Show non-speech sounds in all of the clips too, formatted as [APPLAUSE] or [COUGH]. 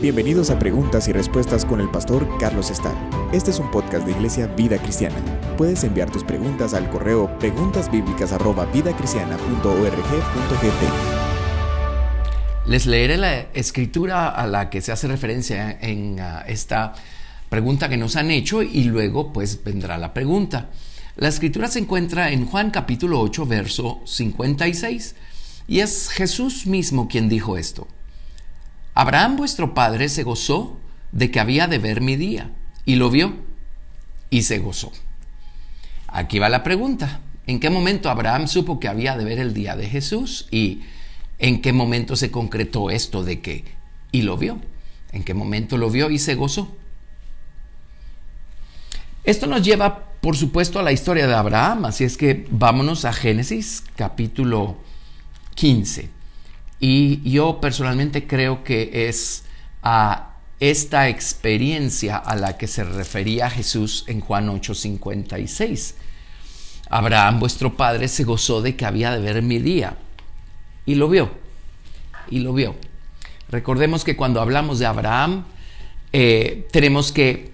Bienvenidos a Preguntas y Respuestas con el pastor Carlos Estar. Este es un podcast de Iglesia Vida Cristiana. Puedes enviar tus preguntas al correo preguntasbiblicas@vidacristiana.org.gt. Les leeré la escritura a la que se hace referencia en uh, esta pregunta que nos han hecho y luego pues vendrá la pregunta. La escritura se encuentra en Juan capítulo 8 verso 56 y es Jesús mismo quien dijo esto. Abraham vuestro padre se gozó de que había de ver mi día, y lo vio, y se gozó. Aquí va la pregunta. ¿En qué momento Abraham supo que había de ver el día de Jesús? ¿Y en qué momento se concretó esto de que, y lo vio? ¿En qué momento lo vio y se gozó? Esto nos lleva, por supuesto, a la historia de Abraham, así es que vámonos a Génesis capítulo 15. Y yo personalmente creo que es a esta experiencia a la que se refería Jesús en Juan 8:56. Abraham, vuestro padre, se gozó de que había de ver mi día. Y lo vio. Y lo vio. Recordemos que cuando hablamos de Abraham, eh, tenemos que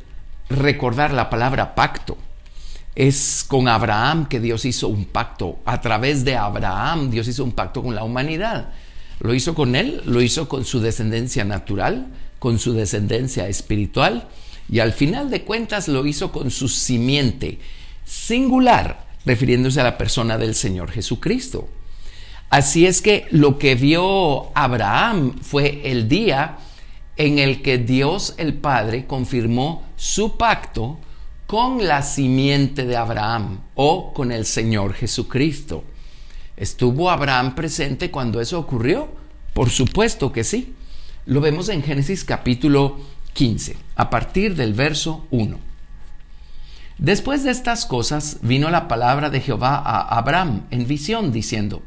recordar la palabra pacto. Es con Abraham que Dios hizo un pacto. A través de Abraham Dios hizo un pacto con la humanidad. Lo hizo con él, lo hizo con su descendencia natural, con su descendencia espiritual y al final de cuentas lo hizo con su simiente singular, refiriéndose a la persona del Señor Jesucristo. Así es que lo que vio Abraham fue el día en el que Dios el Padre confirmó su pacto con la simiente de Abraham o con el Señor Jesucristo. ¿Estuvo Abraham presente cuando eso ocurrió? Por supuesto que sí. Lo vemos en Génesis capítulo 15, a partir del verso 1. Después de estas cosas vino la palabra de Jehová a Abraham en visión, diciendo,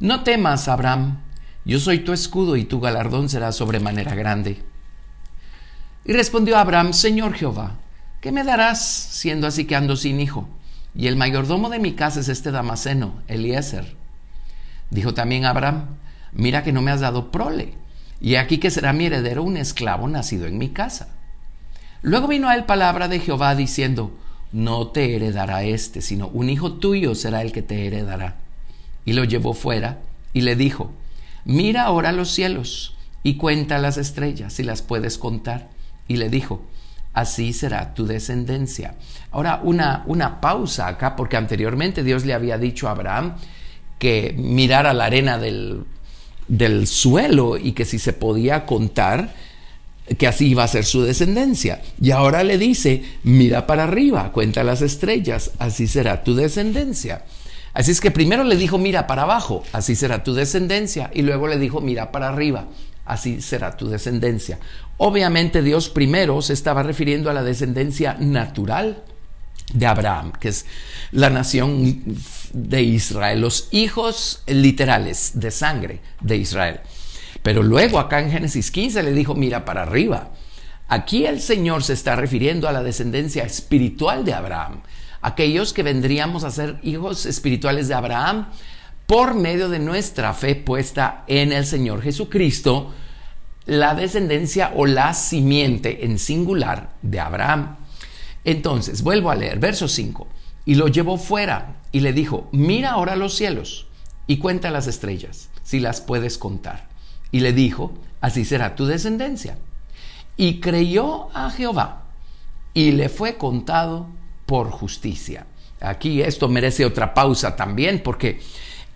No temas, Abraham, yo soy tu escudo y tu galardón será sobremanera grande. Y respondió Abraham, Señor Jehová, ¿qué me darás siendo así que ando sin hijo? Y el mayordomo de mi casa es este Damaseno, Eliezer. Dijo también Abraham, mira que no me has dado prole, y aquí que será mi heredero un esclavo nacido en mi casa. Luego vino a él palabra de Jehová diciendo, no te heredará este, sino un hijo tuyo será el que te heredará. Y lo llevó fuera y le dijo, mira ahora los cielos y cuenta las estrellas si las puedes contar. Y le dijo, así será tu descendencia. Ahora, una, una pausa acá, porque anteriormente Dios le había dicho a Abraham que mirara la arena del, del suelo y que si se podía contar, que así iba a ser su descendencia. Y ahora le dice, mira para arriba, cuenta las estrellas, así será tu descendencia. Así es que primero le dijo, mira para abajo, así será tu descendencia, y luego le dijo, mira para arriba, así será tu descendencia. Obviamente Dios primero se estaba refiriendo a la descendencia natural de Abraham, que es la nación de Israel, los hijos literales de sangre de Israel. Pero luego acá en Génesis 15 le dijo, mira para arriba. Aquí el Señor se está refiriendo a la descendencia espiritual de Abraham, aquellos que vendríamos a ser hijos espirituales de Abraham por medio de nuestra fe puesta en el Señor Jesucristo, la descendencia o la simiente en singular de Abraham. Entonces, vuelvo a leer, verso 5. Y lo llevó fuera y le dijo, mira ahora los cielos y cuenta las estrellas, si las puedes contar. Y le dijo, así será tu descendencia. Y creyó a Jehová y le fue contado por justicia. Aquí esto merece otra pausa también porque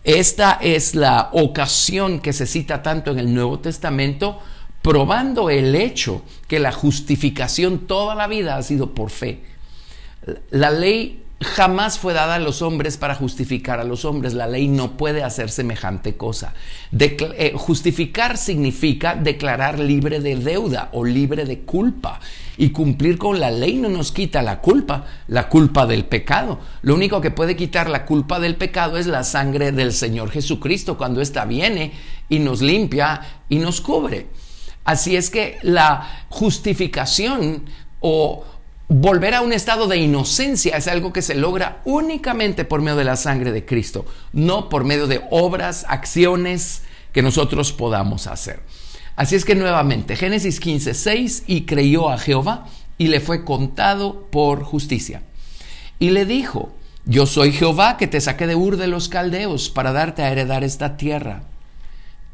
esta es la ocasión que se cita tanto en el Nuevo Testamento probando el hecho que la justificación toda la vida ha sido por fe. La ley jamás fue dada a los hombres para justificar a los hombres. La ley no puede hacer semejante cosa. Eh, justificar significa declarar libre de deuda o libre de culpa. Y cumplir con la ley no nos quita la culpa, la culpa del pecado. Lo único que puede quitar la culpa del pecado es la sangre del Señor Jesucristo cuando ésta viene y nos limpia y nos cubre. Así es que la justificación o volver a un estado de inocencia es algo que se logra únicamente por medio de la sangre de Cristo, no por medio de obras, acciones que nosotros podamos hacer. Así es que nuevamente, Génesis 15, 6, y creyó a Jehová y le fue contado por justicia. Y le dijo, yo soy Jehová que te saqué de Ur de los Caldeos para darte a heredar esta tierra.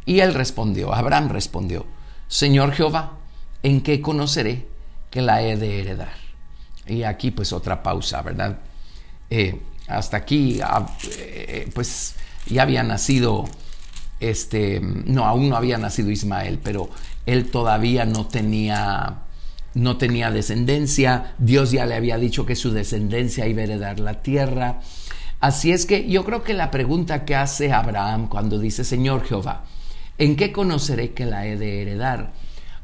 Y él respondió, Abraham respondió, Señor Jehová, ¿en qué conoceré que la he de heredar? Y aquí pues otra pausa, ¿verdad? Eh, hasta aquí, ah, eh, pues ya había nacido este, no, aún no había nacido Ismael, pero él todavía no tenía, no tenía descendencia. Dios ya le había dicho que su descendencia iba a heredar la tierra. Así es que yo creo que la pregunta que hace Abraham cuando dice, Señor Jehová, ¿en qué conoceré que la he de heredar?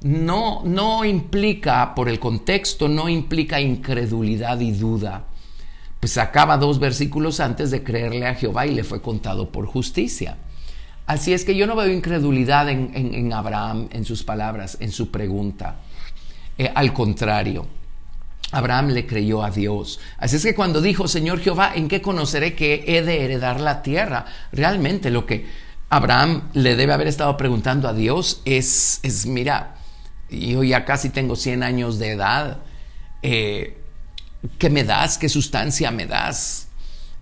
No, no implica, por el contexto, no implica incredulidad y duda. Pues acaba dos versículos antes de creerle a Jehová y le fue contado por justicia. Así es que yo no veo incredulidad en, Abraham, en sus palabras, en su pregunta. Eh, al contrario, Abraham le creyó a Dios. Así es que cuando dijo, Señor Jehová, ¿en qué conoceré que he de heredar la tierra? Realmente lo que Abraham le debe haber estado preguntando a Dios es, es mira, yo ya casi tengo 100 años de edad, eh, ¿qué me das? ¿Qué sustancia me das?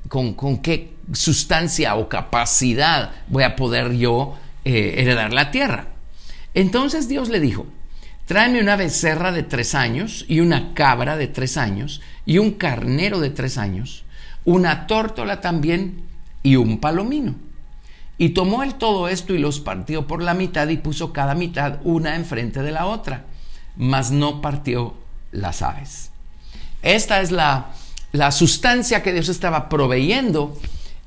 con, qué sustancia o capacidad voy a poder yo eh, heredar la tierra. Entonces Dios le dijo, tráeme una becerra de tres años y una cabra de tres años y un carnero de tres años, una tórtola también y un palomino. Y tomó él todo esto y los partió por la mitad y puso cada mitad una enfrente de la otra, mas no partió las aves. Esta es la la sustancia que Dios estaba proveyendo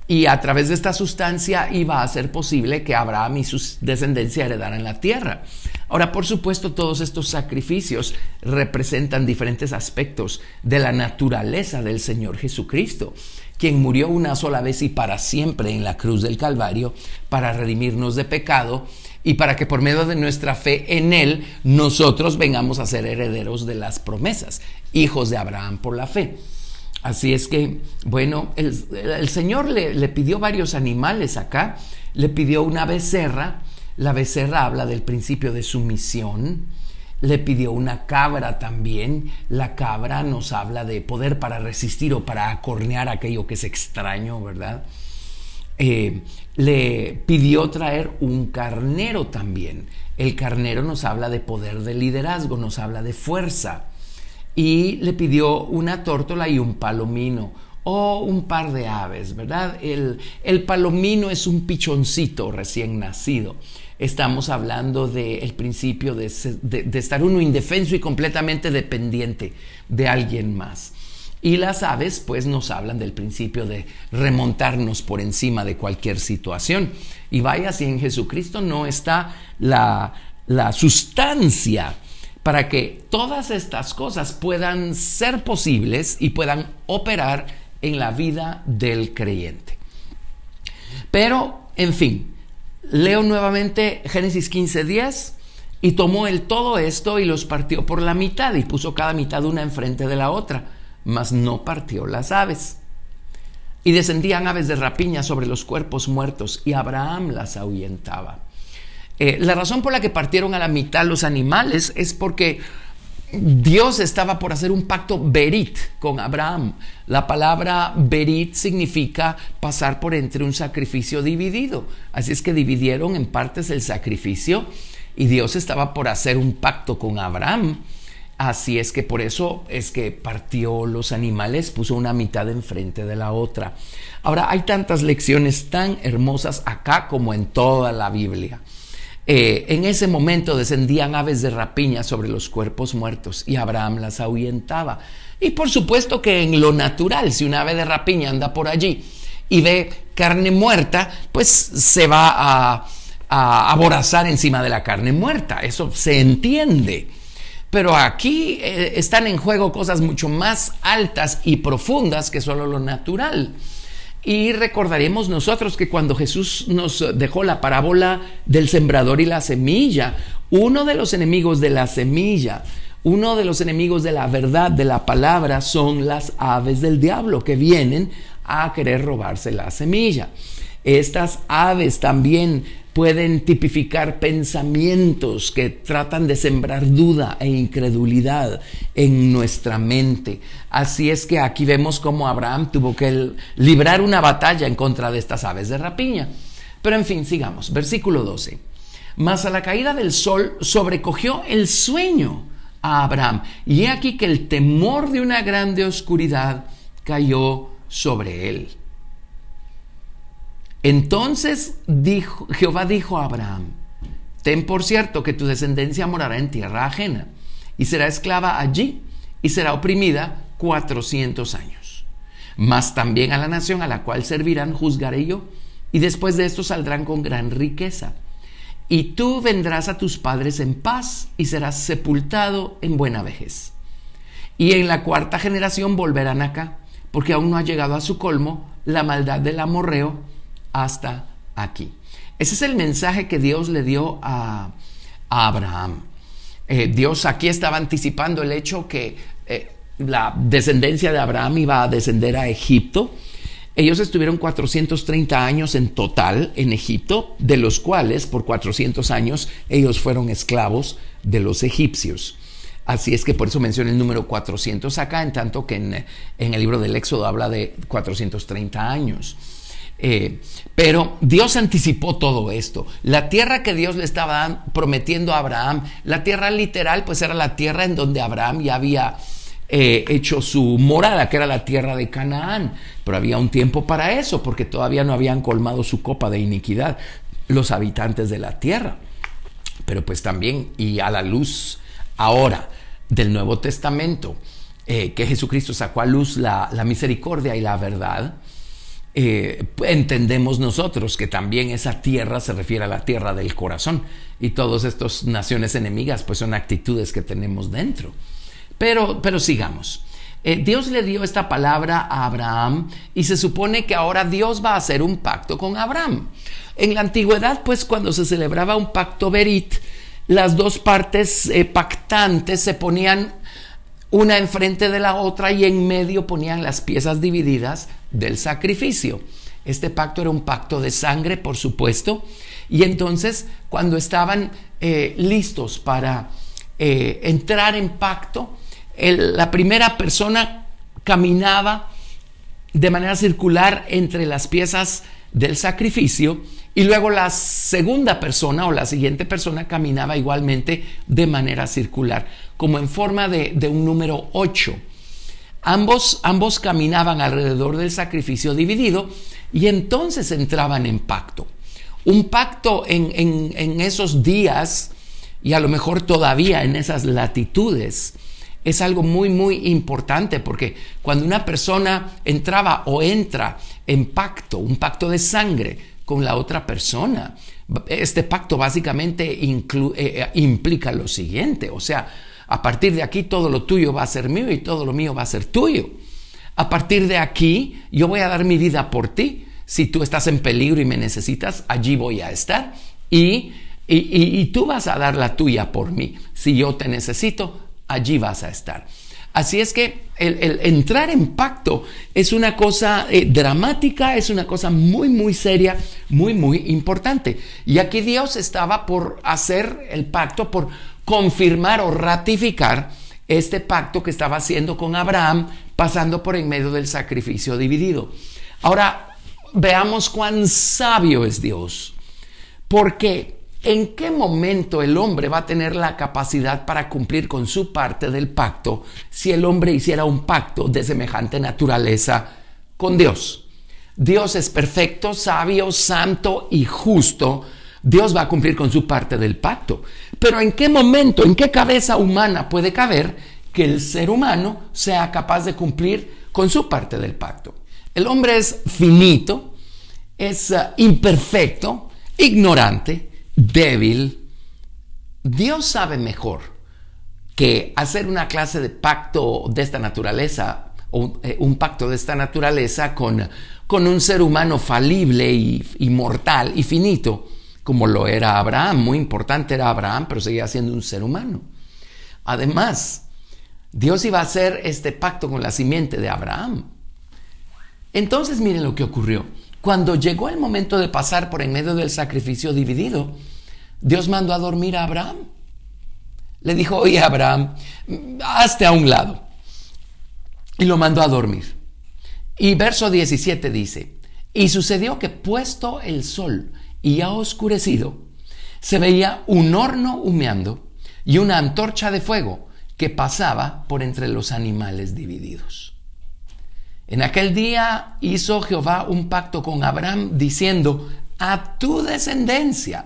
y a través de esta sustancia iba a ser posible que Abraham y su descendencia heredaran la tierra. Ahora, por supuesto, todos estos sacrificios representan diferentes aspectos de la naturaleza del Señor Jesucristo, quien murió una sola vez y para siempre en la cruz del Calvario para redimirnos de pecado y para que por medio de nuestra fe en Él nosotros vengamos a ser herederos de las promesas, hijos de Abraham por la fe. Así es que, bueno, el, Señor le, pidió varios animales acá. Le pidió una becerra. La becerra habla del principio de sumisión. Le pidió una cabra también. La cabra nos habla de poder para resistir o para acornear aquello que es extraño, ¿verdad? Eh, le pidió traer un carnero también. El carnero nos habla de poder de liderazgo, nos habla de fuerza y le pidió una tórtola y un palomino o un par de aves, ¿verdad? El, el palomino es un pichoncito recién nacido. Estamos hablando del principio de, estar uno indefenso y completamente dependiente de alguien más. Y las aves pues nos hablan del principio de remontarnos por encima de cualquier situación. Y vaya si en Jesucristo no está la sustancia para que todas estas cosas puedan ser posibles y puedan operar en la vida del creyente. Pero, en fin, leo nuevamente Génesis 15:10 y tomó él todo esto y los partió por la mitad y puso cada mitad una enfrente de la otra, mas no partió las aves. Y descendían aves de rapiña sobre los cuerpos muertos y Abraham las ahuyentaba. Eh, la razón por la que partieron a la mitad los animales es porque Dios estaba por hacer un pacto berit con Abraham. La palabra berit significa pasar por entre un sacrificio dividido. Así es que dividieron en partes el sacrificio y Dios estaba por hacer un pacto con Abraham. Así es que por eso es que partió los animales, puso una mitad enfrente de la otra. Ahora, hay tantas lecciones tan hermosas acá como en toda la Biblia. Eh, en ese momento descendían aves de rapiña sobre los cuerpos muertos y Abraham las ahuyentaba. Y por supuesto que en lo natural, si un ave de rapiña anda por allí y ve carne muerta, pues se va a, a aborazar encima de la carne muerta. Eso se entiende. Pero aquí eh, están en juego cosas mucho más altas y profundas que solo lo natural. Y recordaremos nosotros que cuando Jesús nos dejó la parábola del sembrador y la semilla, uno de los enemigos de la semilla, uno de los enemigos de la verdad, de la palabra, son las aves del diablo que vienen a querer robarse la semilla. Estas aves también pueden tipificar pensamientos que tratan de sembrar duda e incredulidad en nuestra mente. Así es que aquí vemos cómo Abraham tuvo que librar una batalla en contra de estas aves de rapiña. Pero en fin, sigamos. Versículo 12. Mas a la caída del sol sobrecogió el sueño a Abraham. Y he aquí que el temor de una grande oscuridad cayó sobre él. Entonces dijo, Jehová dijo a Abraham, ten por cierto que tu descendencia morará en tierra ajena y será esclava allí y será oprimida cuatrocientos años. Mas también a la nación a la cual servirán juzgaré yo y después de esto saldrán con gran riqueza. Y tú vendrás a tus padres en paz y serás sepultado en buena vejez. Y en la cuarta generación volverán acá, porque aún no ha llegado a su colmo la maldad del amorreo hasta aquí. Ese es el mensaje que Dios le dio a, Abraham. Eh, Dios aquí estaba anticipando el hecho que eh, la descendencia de Abraham iba a descender a Egipto. Ellos estuvieron 430 años en total en Egipto, de los cuales por 400 años ellos fueron esclavos de los egipcios. Así es que por eso menciona el número 400 acá, en tanto que en, en el libro del Éxodo habla de 430 años. Eh, pero Dios anticipó todo esto. La tierra que Dios le estaba prometiendo a Abraham, la tierra literal, pues era la tierra en donde Abraham ya había eh, hecho su morada, que era la tierra de Canaán. Pero había un tiempo para eso, porque todavía no habían colmado su copa de iniquidad los habitantes de la tierra. Pero pues también, y a la luz ahora del Nuevo Testamento, eh, que Jesucristo sacó a luz la misericordia y la verdad, eh, entendemos nosotros que también esa tierra se refiere a la tierra del corazón y todas estas naciones enemigas pues son actitudes que tenemos dentro. Pero, pero sigamos. Eh, Dios le dio esta palabra a Abraham y se supone que ahora Dios va a hacer un pacto con Abraham. En la antigüedad, pues cuando se celebraba un pacto berit, las dos partes eh, pactantes se ponían una enfrente de la otra y en medio ponían las piezas divididas del sacrificio. Este pacto era un pacto de sangre, por supuesto, y entonces cuando estaban eh, listos para eh, entrar en pacto, la primera persona caminaba de manera circular entre las piezas del sacrificio y luego la segunda persona o la siguiente persona caminaba igualmente de manera circular, como en forma de, un número 8. Ambos, ambos caminaban alrededor del sacrificio dividido y entonces entraban en pacto. Un pacto en, en esos días y a lo mejor todavía en esas latitudes es algo muy, muy importante porque cuando una persona entraba o entra en pacto, un pacto de sangre con la otra persona, este pacto básicamente eh, eh, implica lo siguiente, o sea, a partir de aquí todo lo tuyo va a ser mío y todo lo mío va a ser tuyo. A partir de aquí yo voy a dar mi vida por ti. Si tú estás en peligro y me necesitas, allí voy a estar. Y, y, y tú vas a dar la tuya por mí. Si yo te necesito, allí vas a estar. Así es que el, entrar en pacto es una cosa eh, dramática, es una cosa muy, muy seria, muy, muy importante. Y aquí Dios estaba por hacer el pacto, por confirmar o ratificar este pacto que estaba haciendo con Abraham, pasando por en medio del sacrificio dividido. Ahora, veamos cuán sabio es Dios. Porque ¿En qué momento el hombre va a tener la capacidad para cumplir con su parte del pacto si el hombre hiciera un pacto de semejante naturaleza con Dios? Dios es perfecto, sabio, santo y justo. Dios va a cumplir con su parte del pacto. Pero ¿en qué momento, en qué cabeza humana puede caber que el ser humano sea capaz de cumplir con su parte del pacto? El hombre es finito, es uh, imperfecto, ignorante, débil, Dios sabe mejor que hacer una clase de pacto de esta naturaleza, o eh, un pacto de esta naturaleza con, con un ser humano falible y, mortal y finito, como lo era Abraham. Muy importante era Abraham, pero seguía siendo un ser humano. Además, Dios iba a hacer este pacto con la simiente de Abraham. Entonces miren lo que ocurrió. cuando llegó el momento de pasar por en medio del sacrificio dividido, Dios mandó a dormir a Abraham. Le dijo, oye Abraham, hazte a un lado. Y lo mandó a dormir. Y verso 17 dice, y sucedió que puesto el sol y ha oscurecido, se veía un horno humeando y una antorcha de fuego que pasaba por entre los animales divididos. En aquel día hizo Jehová un pacto con Abraham diciendo, a tu descendencia,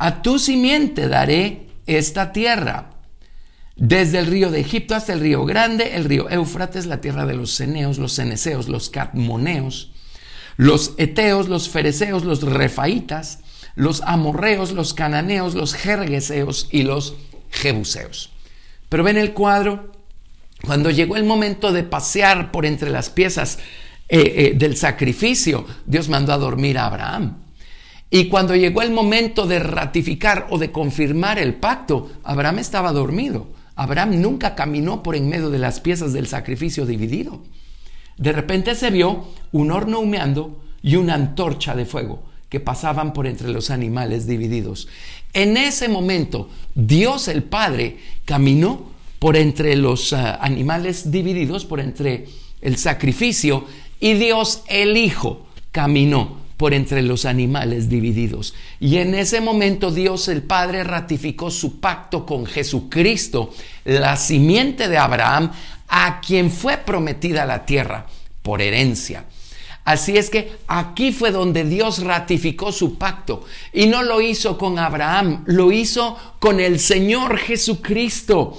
a tu simiente daré esta tierra. Desde el río de Egipto hasta el río Grande, el río Éufrates, la tierra de los ceneos, los ceneseos, los catmoneos, los eteos, los fereceos, los refaitas, los amorreos, los cananeos, los jergueseos y los jebuseos. Pero ven el cuadro, cuando llegó el momento de pasear por entre las piezas eh, eh, del sacrificio, Dios mandó a dormir a Abraham. Y cuando llegó el momento de ratificar o de confirmar el pacto, Abraham estaba dormido. Abraham nunca caminó por en medio de las piezas del sacrificio dividido. De repente se vio un horno humeando y una antorcha de fuego que pasaban por entre los animales divididos. En ese momento, Dios el Padre caminó por entre los ah, animales divididos, por entre el sacrificio, y Dios el Hijo caminó por entre los animales divididos. Y en ese momento Dios el Padre ratificó su pacto con Jesucristo, la simiente de Abraham, a quien fue prometida la tierra por herencia. Así es que aquí fue donde Dios ratificó su pacto y no lo hizo con Abraham, lo hizo con el Señor Jesucristo.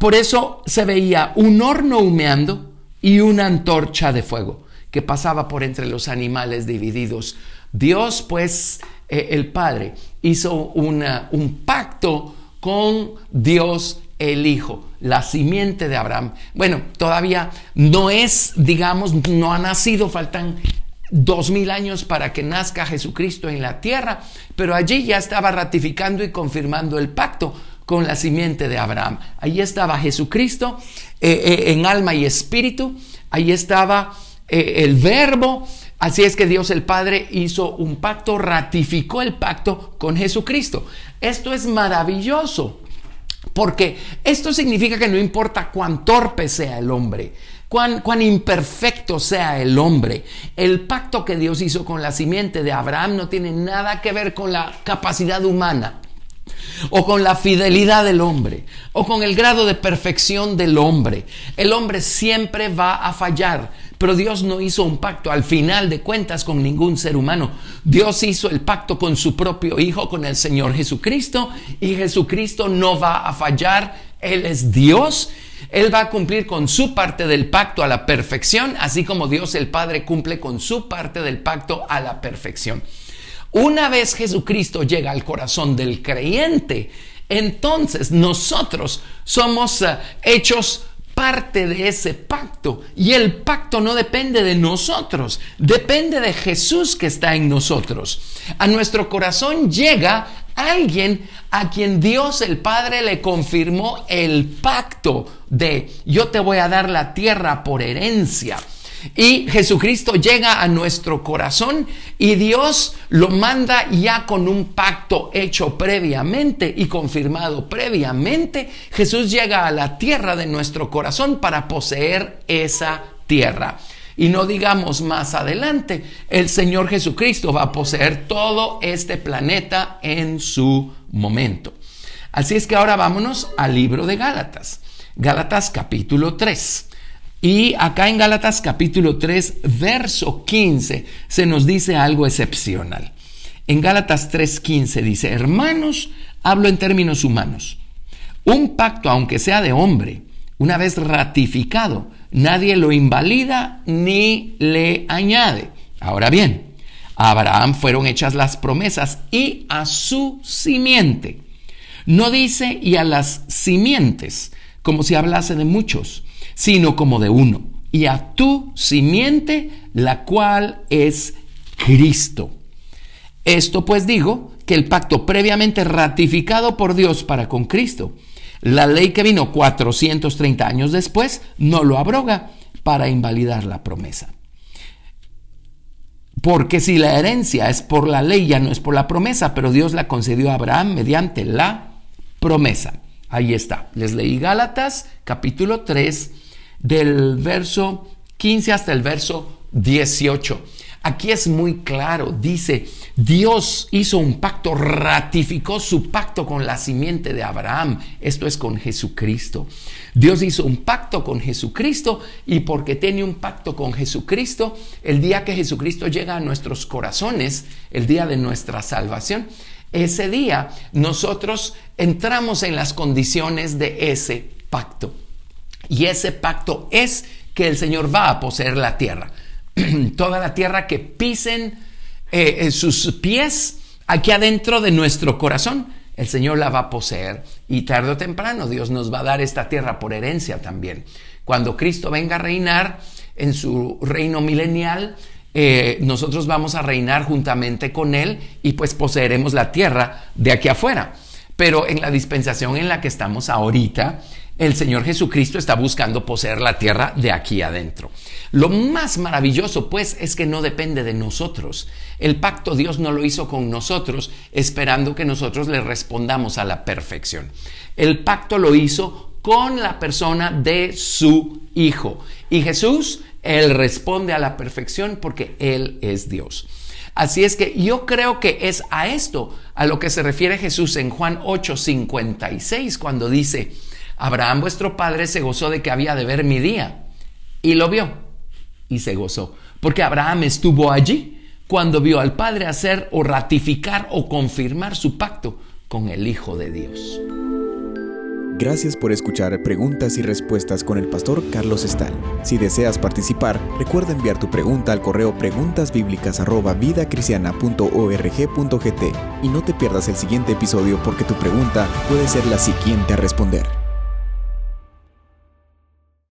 Por eso se veía un horno humeando y una antorcha de fuego que pasaba por entre los animales divididos. Dios, pues, eh, el Padre, hizo un pacto con Dios el Hijo, la simiente de Abraham. Bueno, todavía no es, digamos, no ha nacido, faltan dos mil años para que nazca Jesucristo en la tierra, pero allí ya estaba ratificando y confirmando el pacto con la simiente de Abraham. Allí estaba Jesucristo eh, eh, en alma y espíritu, allí estaba eh, el verbo, así es que Dios el Padre hizo un pacto, ratificó el pacto con Jesucristo. Esto es maravilloso. Porque esto significa que no importa cuán torpe sea el hombre, cuán, cuán imperfecto sea el hombre, el pacto que Dios hizo con la simiente de Abraham no tiene nada que ver con la capacidad humana o con la fidelidad del hombre, o con el grado de perfección del hombre. El hombre siempre va a fallar, pero Dios no hizo un pacto al final de cuentas con ningún ser humano. Dios hizo el pacto con su propio Hijo, con el Señor Jesucristo, y Jesucristo no va a fallar. Él es Dios. Él va a cumplir con su parte del pacto a la perfección, así como Dios el Padre cumple con su parte del pacto a la perfección. Una vez Jesucristo llega al corazón del creyente, entonces nosotros somos eh, hechos parte de ese pacto. Y el pacto no depende de nosotros, depende de Jesús que está en nosotros. A nuestro corazón llega alguien a quien Dios el Padre le confirmó el pacto de yo te voy a dar la tierra por herencia. Y Jesucristo llega a nuestro corazón y Dios lo manda ya con un pacto hecho previamente y confirmado previamente. Jesús llega a la tierra de nuestro corazón para poseer esa tierra. Y no digamos más adelante, el Señor Jesucristo va a poseer todo este planeta en su momento. Así es que ahora vámonos al libro de Gálatas. Gálatas capítulo 3. Y acá en Gálatas capítulo 3, verso 15, se nos dice algo excepcional. En Gálatas 3:15 dice, hermanos, hablo en términos humanos. Un pacto, aunque sea de hombre, una vez ratificado, nadie lo invalida ni le añade. Ahora bien, a Abraham fueron hechas las promesas y a su simiente. No dice y a las simientes, como si hablase de muchos sino como de uno, y a tu simiente, la cual es Cristo. Esto pues digo que el pacto previamente ratificado por Dios para con Cristo, la ley que vino 430 años después, no lo abroga para invalidar la promesa. Porque si la herencia es por la ley, ya no es por la promesa, pero Dios la concedió a Abraham mediante la promesa. Ahí está. Les leí Gálatas capítulo 3 del verso 15 hasta el verso 18. Aquí es muy claro, dice, Dios hizo un pacto, ratificó su pacto con la simiente de Abraham, esto es con Jesucristo. Dios hizo un pacto con Jesucristo y porque tiene un pacto con Jesucristo, el día que Jesucristo llega a nuestros corazones, el día de nuestra salvación, ese día nosotros entramos en las condiciones de ese pacto. Y ese pacto es que el Señor va a poseer la tierra. [CLEARS THROAT] Toda la tierra que pisen eh, sus pies aquí adentro de nuestro corazón, el Señor la va a poseer. Y tarde o temprano Dios nos va a dar esta tierra por herencia también. Cuando Cristo venga a reinar en su reino milenial, eh, nosotros vamos a reinar juntamente con Él y pues poseeremos la tierra de aquí afuera. Pero en la dispensación en la que estamos ahorita, el Señor Jesucristo está buscando poseer la tierra de aquí adentro. Lo más maravilloso, pues, es que no depende de nosotros. El pacto Dios no lo hizo con nosotros esperando que nosotros le respondamos a la perfección. El pacto lo hizo con la persona de su Hijo. Y Jesús él responde a la perfección porque Él es Dios. Así es que yo creo que es a esto a lo que se refiere Jesús en Juan 8:56 cuando dice, Abraham vuestro padre se gozó de que había de ver mi día y lo vio y se gozó, porque Abraham estuvo allí cuando vio al Padre hacer o ratificar o confirmar su pacto con el Hijo de Dios. Gracias por escuchar Preguntas y Respuestas con el pastor Carlos Estal. Si deseas participar, recuerda enviar tu pregunta al correo preguntasbiblicas@vidacristiana.org.gt y no te pierdas el siguiente episodio porque tu pregunta puede ser la siguiente a responder.